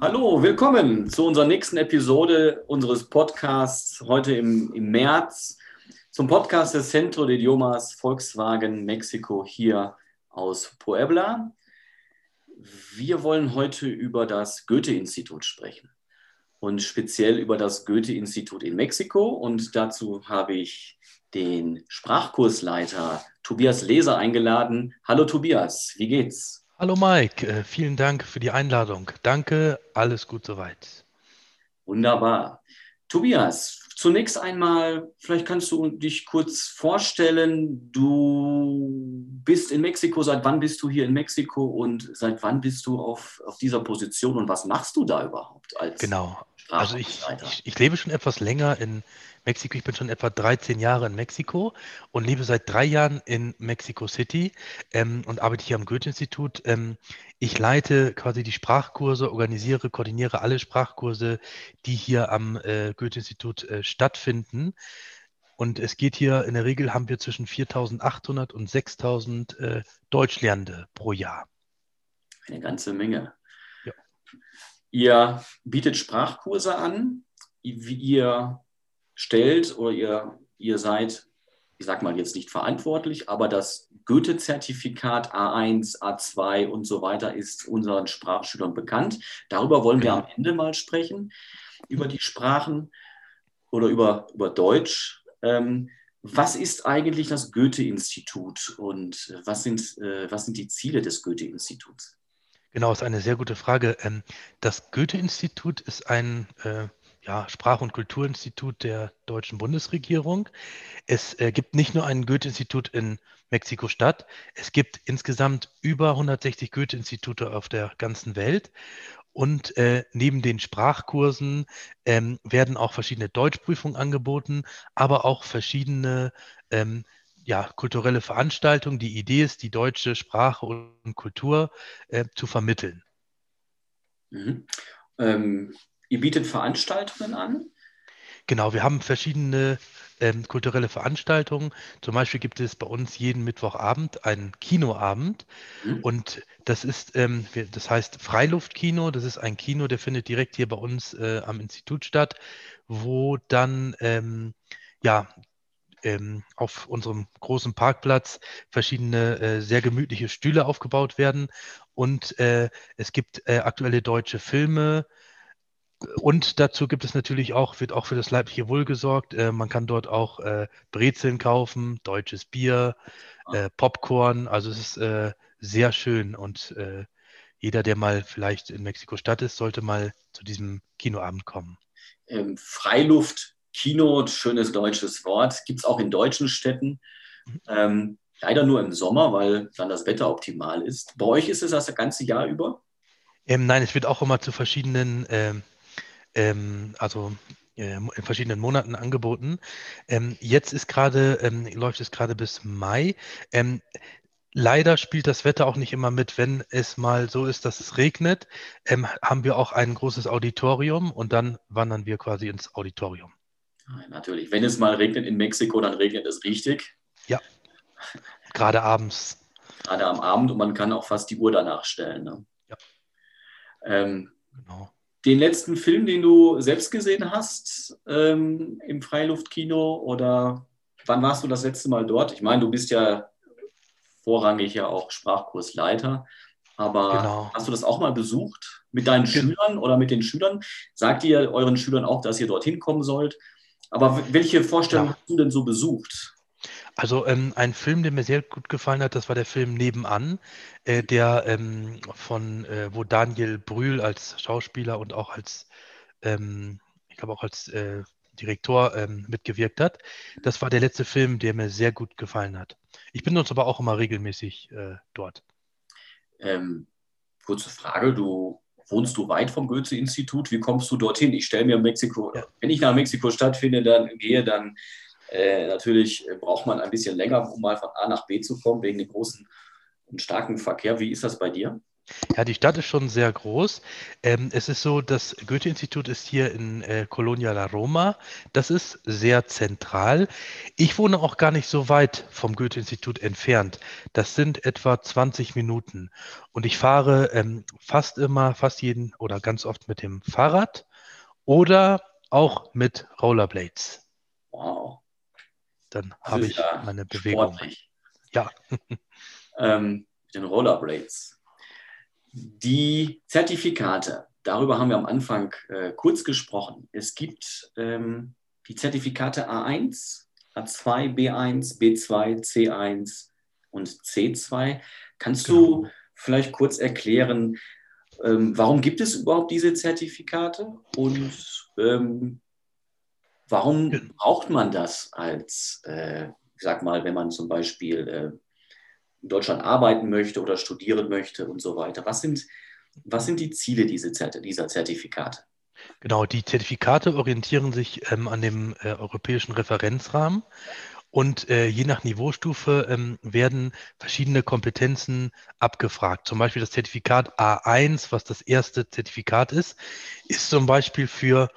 Hallo, willkommen zu unserer nächsten Episode unseres Podcasts heute im, im März zum Podcast des Centro de Idiomas Volkswagen Mexiko hier aus Puebla. Wir wollen heute über das Goethe-Institut sprechen und speziell über das Goethe-Institut in Mexiko. Und dazu habe ich den Sprachkursleiter Tobias Leser eingeladen. Hallo Tobias, wie geht's? Hallo Mike, äh, vielen Dank für die Einladung. Danke, alles gut soweit. Wunderbar. Tobias, zunächst einmal, vielleicht kannst du dich kurz vorstellen. Du bist in Mexiko. Seit wann bist du hier in Mexiko und seit wann bist du auf, auf dieser Position und was machst du da überhaupt als Genau. Also ich, ich, ich lebe schon etwas länger in Mexiko. Ich bin schon etwa 13 Jahre in Mexiko und lebe seit drei Jahren in Mexico City ähm, und arbeite hier am Goethe-Institut. Ähm, ich leite quasi die Sprachkurse, organisiere, koordiniere alle Sprachkurse, die hier am äh, Goethe-Institut äh, stattfinden. Und es geht hier, in der Regel haben wir zwischen 4.800 und 6.000 äh, Deutschlernende pro Jahr. Eine ganze Menge. Ja. Ihr bietet Sprachkurse an. Wie ihr stellt oder ihr, ihr seid, ich sage mal jetzt nicht verantwortlich, aber das Goethe-Zertifikat A1, A2 und so weiter ist unseren Sprachschülern bekannt. Darüber wollen wir am Ende mal sprechen, über die Sprachen oder über, über Deutsch. Ähm, was ist eigentlich das Goethe-Institut und was sind, äh, was sind die Ziele des Goethe-Instituts? Genau, ist eine sehr gute Frage. Ähm, das Goethe-Institut ist ein äh, ja, Sprach- und Kulturinstitut der deutschen Bundesregierung. Es äh, gibt nicht nur ein Goethe-Institut in Mexiko-Stadt, es gibt insgesamt über 160 Goethe-Institute auf der ganzen Welt. Und äh, neben den Sprachkursen ähm, werden auch verschiedene Deutschprüfungen angeboten, aber auch verschiedene ähm, ja, kulturelle Veranstaltungen. Die Idee ist, die deutsche Sprache und Kultur äh, zu vermitteln. Mhm. Ähm, Ihr bietet Veranstaltungen an? Genau, wir haben verschiedene ähm, kulturelle Veranstaltungen. Zum Beispiel gibt es bei uns jeden Mittwochabend einen Kinoabend. Mhm. Und das ist, ähm, das heißt Freiluftkino. Das ist ein Kino, der findet direkt hier bei uns äh, am Institut statt, wo dann ähm, ja ähm, auf unserem großen Parkplatz verschiedene äh, sehr gemütliche Stühle aufgebaut werden. Und äh, es gibt äh, aktuelle deutsche Filme, und dazu gibt es natürlich auch, wird auch für das leibliche Wohl gesorgt. Äh, man kann dort auch äh, Brezeln kaufen, deutsches Bier, ah. äh, Popcorn. Also es ist äh, sehr schön und äh, jeder, der mal vielleicht in Mexiko-Stadt ist, sollte mal zu diesem Kinoabend kommen. Ähm, Freiluft, Kino, schönes deutsches Wort, gibt es auch in deutschen Städten. Mhm. Ähm, leider nur im Sommer, weil dann das Wetter optimal ist. Bei euch ist es das ganze Jahr über? Ähm, nein, es wird auch immer zu verschiedenen ähm, also äh, in verschiedenen Monaten angeboten. Ähm, jetzt ist gerade, ähm, läuft es gerade bis Mai. Ähm, leider spielt das Wetter auch nicht immer mit. Wenn es mal so ist, dass es regnet, ähm, haben wir auch ein großes Auditorium und dann wandern wir quasi ins Auditorium. Natürlich. Wenn es mal regnet in Mexiko, dann regnet es richtig. Ja. Gerade abends. Gerade am Abend und man kann auch fast die Uhr danach stellen. Ne? Ja. Ähm, genau den letzten Film, den du selbst gesehen hast ähm, im Freiluftkino oder wann warst du das letzte Mal dort? Ich meine, du bist ja vorrangig ja auch Sprachkursleiter, aber genau. hast du das auch mal besucht mit deinen Gen Schülern oder mit den Schülern? Sagt ihr euren Schülern auch, dass ihr dorthin kommen sollt? Aber welche Vorstellungen ja. hast du denn so besucht? Also ähm, ein Film, der mir sehr gut gefallen hat, das war der Film Nebenan, äh, der ähm, von, äh, wo Daniel Brühl als Schauspieler und auch als, ähm, ich glaube auch als äh, Direktor ähm, mitgewirkt hat. Das war der letzte Film, der mir sehr gut gefallen hat. Ich bin uns aber auch immer regelmäßig äh, dort. Ähm, kurze Frage, du wohnst du weit vom Goethe-Institut? Wie kommst du dorthin? Ich stelle mir Mexiko, ja. wenn ich nach Mexiko stattfinde, dann gehe, dann äh, natürlich braucht man ein bisschen länger, um mal von A nach B zu kommen, wegen dem großen und starken Verkehr. Wie ist das bei dir? Ja, die Stadt ist schon sehr groß. Ähm, es ist so, das Goethe-Institut ist hier in äh, Colonia La Roma. Das ist sehr zentral. Ich wohne auch gar nicht so weit vom Goethe-Institut entfernt. Das sind etwa 20 Minuten. Und ich fahre ähm, fast immer, fast jeden oder ganz oft mit dem Fahrrad oder auch mit Rollerblades. Wow. Dann habe ich ja meine Bewegung. Sportlich. Ja. ähm, mit den Rollerblades. Die Zertifikate, darüber haben wir am Anfang äh, kurz gesprochen. Es gibt ähm, die Zertifikate A1, A2, B1, B2, C1 und C2. Kannst genau. du vielleicht kurz erklären, ähm, warum gibt es überhaupt diese Zertifikate und ähm, warum braucht man das als, äh, ich sag mal, wenn man zum Beispiel äh, in Deutschland arbeiten möchte oder studieren möchte und so weiter. Was sind, was sind die Ziele dieser, Zertifikate? Genau, die Zertifikate orientieren sich ähm, an dem äh, europäischen Referenzrahmen und äh, je nach Niveaustufe ähm, werden verschiedene Kompetenzen abgefragt. Zum Beispiel das Zertifikat A1, was das erste Zertifikat ist, ist zum Beispiel für,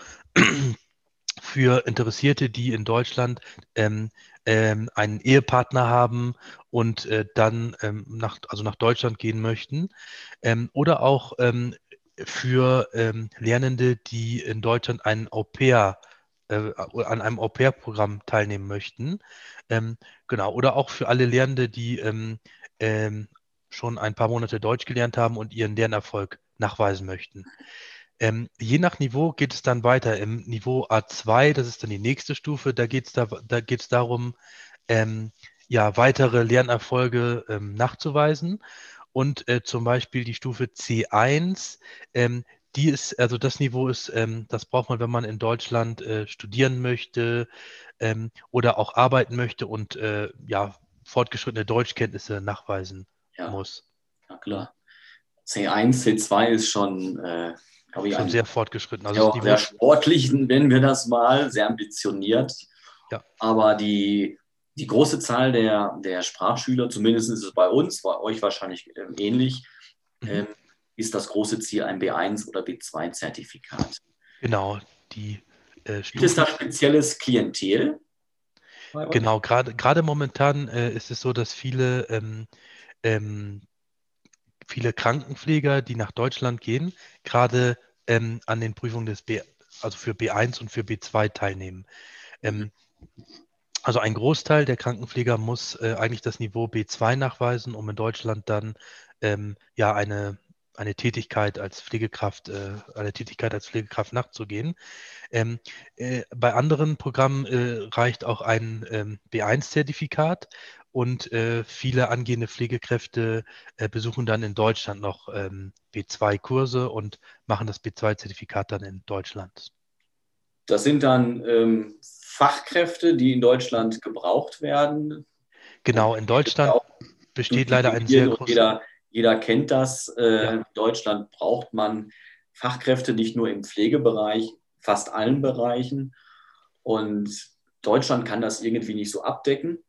für Interessierte, die in Deutschland ähm, ähm, einen Ehepartner haben und äh, dann ähm, nach, also nach Deutschland gehen möchten. Ähm, oder auch ähm, für ähm, Lernende, die in Deutschland einen Au pair, äh, an einem Au-pair-Programm teilnehmen möchten. Genau, oder auch für alle Lernende, die schon ein paar Monate Deutsch gelernt haben und ihren Lernerfolg nachweisen möchten. Ähm, je nach Niveau geht es dann weiter. Im Niveau A2, das ist dann die nächste Stufe, da geht es da, da geht's darum, ähm, ja, weitere Lernerfolge ähm, nachzuweisen. Und äh, zum Beispiel die Stufe C1, ähm, die ist, also das Niveau ist, ähm, das braucht man, wenn man in Deutschland äh, studieren möchte ähm, oder auch arbeiten möchte und äh, ja, fortgeschrittene Deutschkenntnisse nachweisen ja. muss. Ja, klar. C1, C2 ist schon glaube ich, schon sehr fortgeschritten. Also ja, sehr sportlich, nennen wir das mal, sehr ambitioniert. Ja. Aber die, die große Zahl der, der Sprachschüler, zumindest ist es bei uns, bei euch wahrscheinlich ähm, ähnlich, mhm. ähm, ist das große Ziel ein B1 oder B2-Zertifikat. Genau, die äh, Gibt es da spezielles Klientel? Genau, gerade momentan äh, ist es so, dass viele ähm, ähm, viele Krankenpfleger, die nach Deutschland gehen, gerade ähm, an den Prüfungen des B, also für B1 und für B2 teilnehmen. Ähm, also ein Großteil der Krankenpfleger muss äh, eigentlich das Niveau B2 nachweisen, um in Deutschland dann ähm, ja eine, eine Tätigkeit als Pflegekraft, äh, eine Tätigkeit als Pflegekraft nachzugehen. Ähm, äh, bei anderen Programmen äh, reicht auch ein ähm, B1-Zertifikat und äh, viele angehende Pflegekräfte äh, besuchen dann in Deutschland noch ähm, B2-Kurse und machen das B2-Zertifikat dann in Deutschland. Das sind dann ähm, Fachkräfte, die in Deutschland gebraucht werden. Genau, in Deutschland besteht leider ein sehr großes. Jeder, jeder kennt das. Äh, ja. In Deutschland braucht man Fachkräfte nicht nur im Pflegebereich, fast allen Bereichen. Und Deutschland kann das irgendwie nicht so abdecken.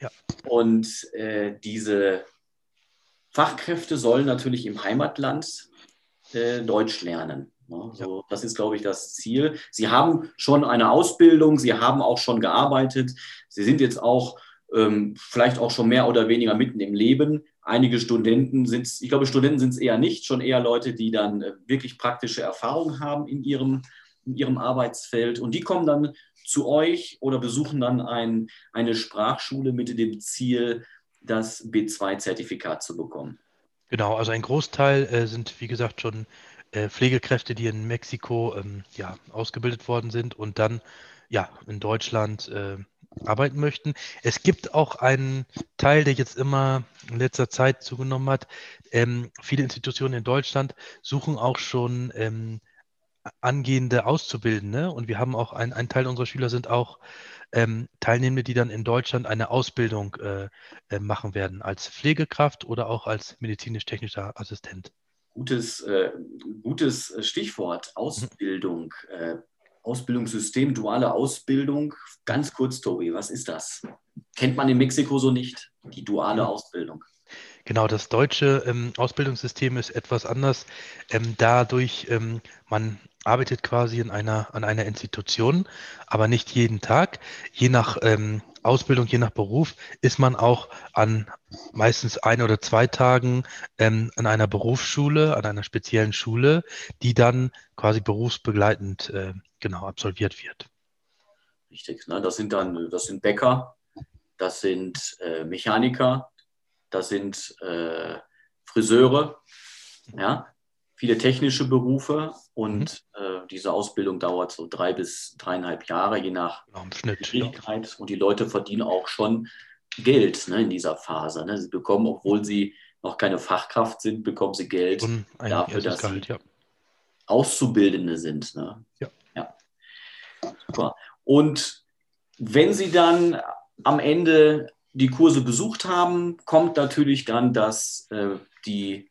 Ja. Und äh, diese Fachkräfte sollen natürlich im Heimatland äh, Deutsch lernen. Ne? So, ja. Das ist, glaube ich, das Ziel. Sie haben schon eine Ausbildung, sie haben auch schon gearbeitet, sie sind jetzt auch ähm, vielleicht auch schon mehr oder weniger mitten im Leben. Einige Studenten sind es, ich glaube, Studenten sind es eher nicht, schon eher Leute, die dann äh, wirklich praktische Erfahrung haben in ihrem, in ihrem Arbeitsfeld. Und die kommen dann zu euch oder besuchen dann ein, eine Sprachschule mit dem Ziel, das B2-Zertifikat zu bekommen. Genau, also ein Großteil äh, sind, wie gesagt, schon äh, Pflegekräfte, die in Mexiko ähm, ja, ausgebildet worden sind und dann ja, in Deutschland äh, arbeiten möchten. Es gibt auch einen Teil, der jetzt immer in letzter Zeit zugenommen hat. Ähm, viele Institutionen in Deutschland suchen auch schon ähm, angehende Auszubildende und wir haben auch ein, ein Teil unserer Schüler sind auch ähm, Teilnehmende, die dann in Deutschland eine Ausbildung äh, äh, machen werden als Pflegekraft oder auch als medizinisch-technischer Assistent. Gutes, äh, gutes Stichwort, Ausbildung, äh, Ausbildungssystem, duale Ausbildung. Ganz kurz, Tobi, was ist das? Kennt man in Mexiko so nicht, die duale Ausbildung? Genau, das deutsche ähm, Ausbildungssystem ist etwas anders. Ähm, dadurch, ähm, man arbeitet quasi in einer, an einer Institution, aber nicht jeden Tag. Je nach ähm, Ausbildung, je nach Beruf ist man auch an meistens ein oder zwei Tagen ähm, an einer Berufsschule, an einer speziellen Schule, die dann quasi berufsbegleitend äh, genau absolviert wird. Richtig, ne? das sind dann, das sind Bäcker, das sind äh, Mechaniker, das sind äh, Friseure, ja, viele technische Berufe und mhm. Diese Ausbildung dauert so drei bis dreieinhalb Jahre, je nach Schwierigkeit. Ja. Und die Leute verdienen auch schon Geld ne, in dieser Phase. Ne? Sie bekommen, obwohl sie noch keine Fachkraft sind, bekommen sie Geld dafür, dass Gehalt, sie ja. Auszubildende sind. Ne? Ja. ja. Super. Und wenn sie dann am Ende die Kurse besucht haben, kommt natürlich dann das, äh, die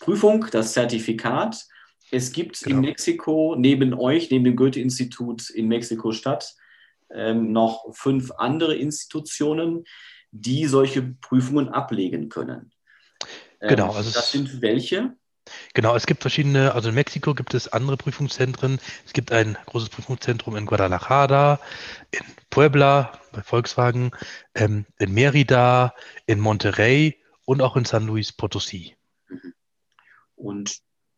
Prüfung, das Zertifikat. Es gibt genau. in Mexiko neben euch, neben dem Goethe-Institut in Mexiko-Stadt, ähm, noch fünf andere Institutionen, die solche Prüfungen ablegen können. Ähm, genau. Also das sind welche? Genau, es gibt verschiedene, also in Mexiko gibt es andere Prüfungszentren. Es gibt ein großes Prüfungszentrum in Guadalajara, in Puebla bei Volkswagen, ähm, in Merida, in Monterrey und auch in San Luis Potosí.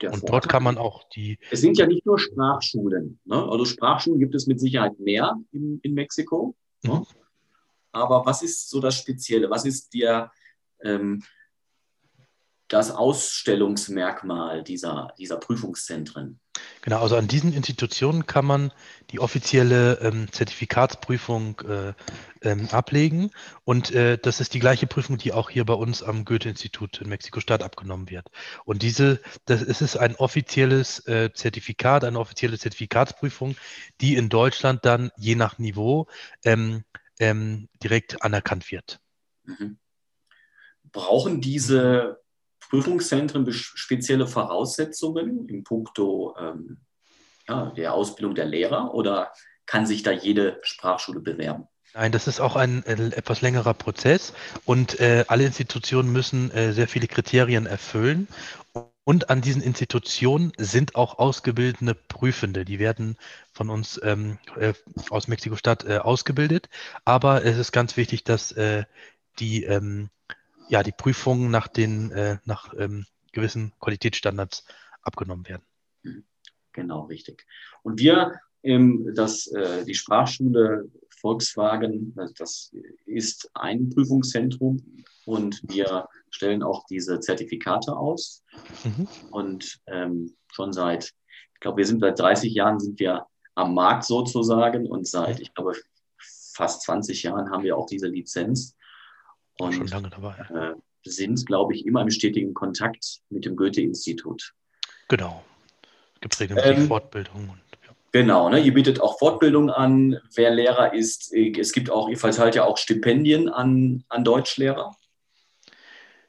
Mhm. Und, und dort kann man auch die. Es sind ja nicht nur Sprachschulen. Ne? Also Sprachschulen gibt es mit Sicherheit mehr in, in Mexiko. Ne? Mhm. Aber was ist so das Spezielle? Was ist der, ähm, das Ausstellungsmerkmal dieser, dieser Prüfungszentren. Genau, also an diesen Institutionen kann man die offizielle ähm, Zertifikatsprüfung äh, ähm, ablegen. Und äh, das ist die gleiche Prüfung, die auch hier bei uns am Goethe-Institut in Mexiko-Stadt abgenommen wird. Und diese, das es ist ein offizielles äh, Zertifikat, eine offizielle Zertifikatsprüfung, die in Deutschland dann je nach Niveau ähm, ähm direkt anerkannt wird. Mhm. Brauchen diese Prüfungszentren spezielle Voraussetzungen im Puncto ähm, ja, der Ausbildung der Lehrer oder kann sich da jede Sprachschule bewerben? Nein, das ist auch ein äh, etwas längerer Prozess und äh, alle Institutionen müssen äh, sehr viele Kriterien erfüllen. Und an diesen Institutionen sind auch ausgebildete Prüfende. Die werden von uns ähm, äh, aus Mexiko-Stadt äh, ausgebildet. Aber es ist ganz wichtig, dass äh, die ähm, ja, die Prüfungen nach den äh, nach ähm, gewissen Qualitätsstandards abgenommen werden. Genau, richtig. Und wir, ähm, das, äh, die Sprachschule Volkswagen, also das ist ein Prüfungszentrum und wir stellen auch diese Zertifikate aus. Mhm. Und ähm, schon seit, ich glaube, wir sind seit 30 Jahren sind wir am Markt sozusagen und seit, ich glaube, fast 20 Jahren haben wir auch diese Lizenz. Und, schon lange dabei. Äh, sind, glaube ich, immer im stetigen Kontakt mit dem Goethe-Institut. Genau. Es gibt regelmäßig ähm, Fortbildungen. Ja. Genau, ne? ihr bietet auch Fortbildung an, wer Lehrer ist. Es gibt auch, ihr verteilt ja auch Stipendien an, an Deutschlehrer.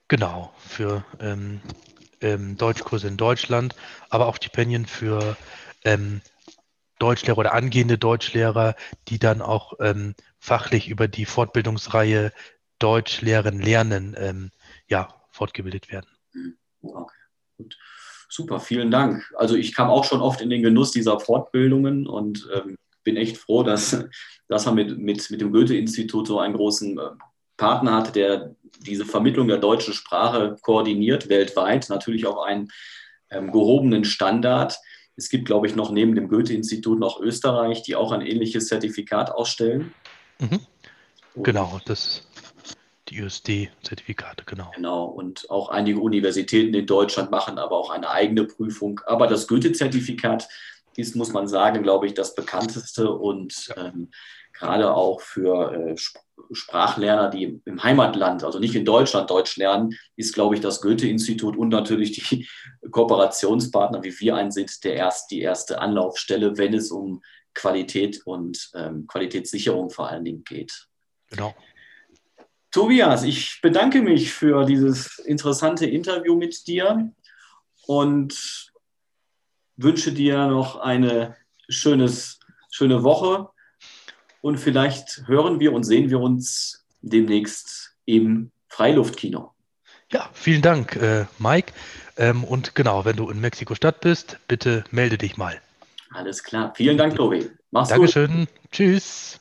Genau, für ähm, ähm, Deutschkurse in Deutschland, aber auch Stipendien für ähm, Deutschlehrer oder angehende Deutschlehrer, die dann auch ähm, fachlich über die Fortbildungsreihe Deutsch lehren, lernen, ähm, ja, fortgebildet werden. Hm, okay, gut. Super, vielen Dank. Also ich kam auch schon oft in den Genuss dieser Fortbildungen und ähm, bin echt froh, dass, dass man mit, mit, mit dem Goethe-Institut so einen großen äh, Partner hat, der diese Vermittlung der deutschen Sprache koordiniert, weltweit, natürlich auch einen ähm, gehobenen Standard. Es gibt, glaube ich, noch neben dem Goethe-Institut noch Österreich, die auch ein ähnliches Zertifikat ausstellen. Mhm. Genau, das die USD-Zertifikate, genau. Genau, und auch einige Universitäten in Deutschland machen aber auch eine eigene Prüfung. Aber das Goethe-Zertifikat ist, muss man sagen, glaube ich, das bekannteste und ähm, gerade auch für äh, Sprachlerner, die im Heimatland, also nicht in Deutschland Deutsch lernen, ist, glaube ich, das Goethe-Institut und natürlich die Kooperationspartner, wie wir ein sind, der erst, die erste Anlaufstelle, wenn es um Qualität und ähm, Qualitätssicherung vor allen Dingen geht. Genau. Tobias, ich bedanke mich für dieses interessante Interview mit dir und wünsche dir noch eine schönes, schöne Woche und vielleicht hören wir und sehen wir uns demnächst im Freiluftkino. Ja, vielen Dank, äh, Mike. Ähm, und genau, wenn du in Mexiko-Stadt bist, bitte melde dich mal. Alles klar. Vielen Dank, Tobi. Mach's Dankeschön. gut. Tschüss.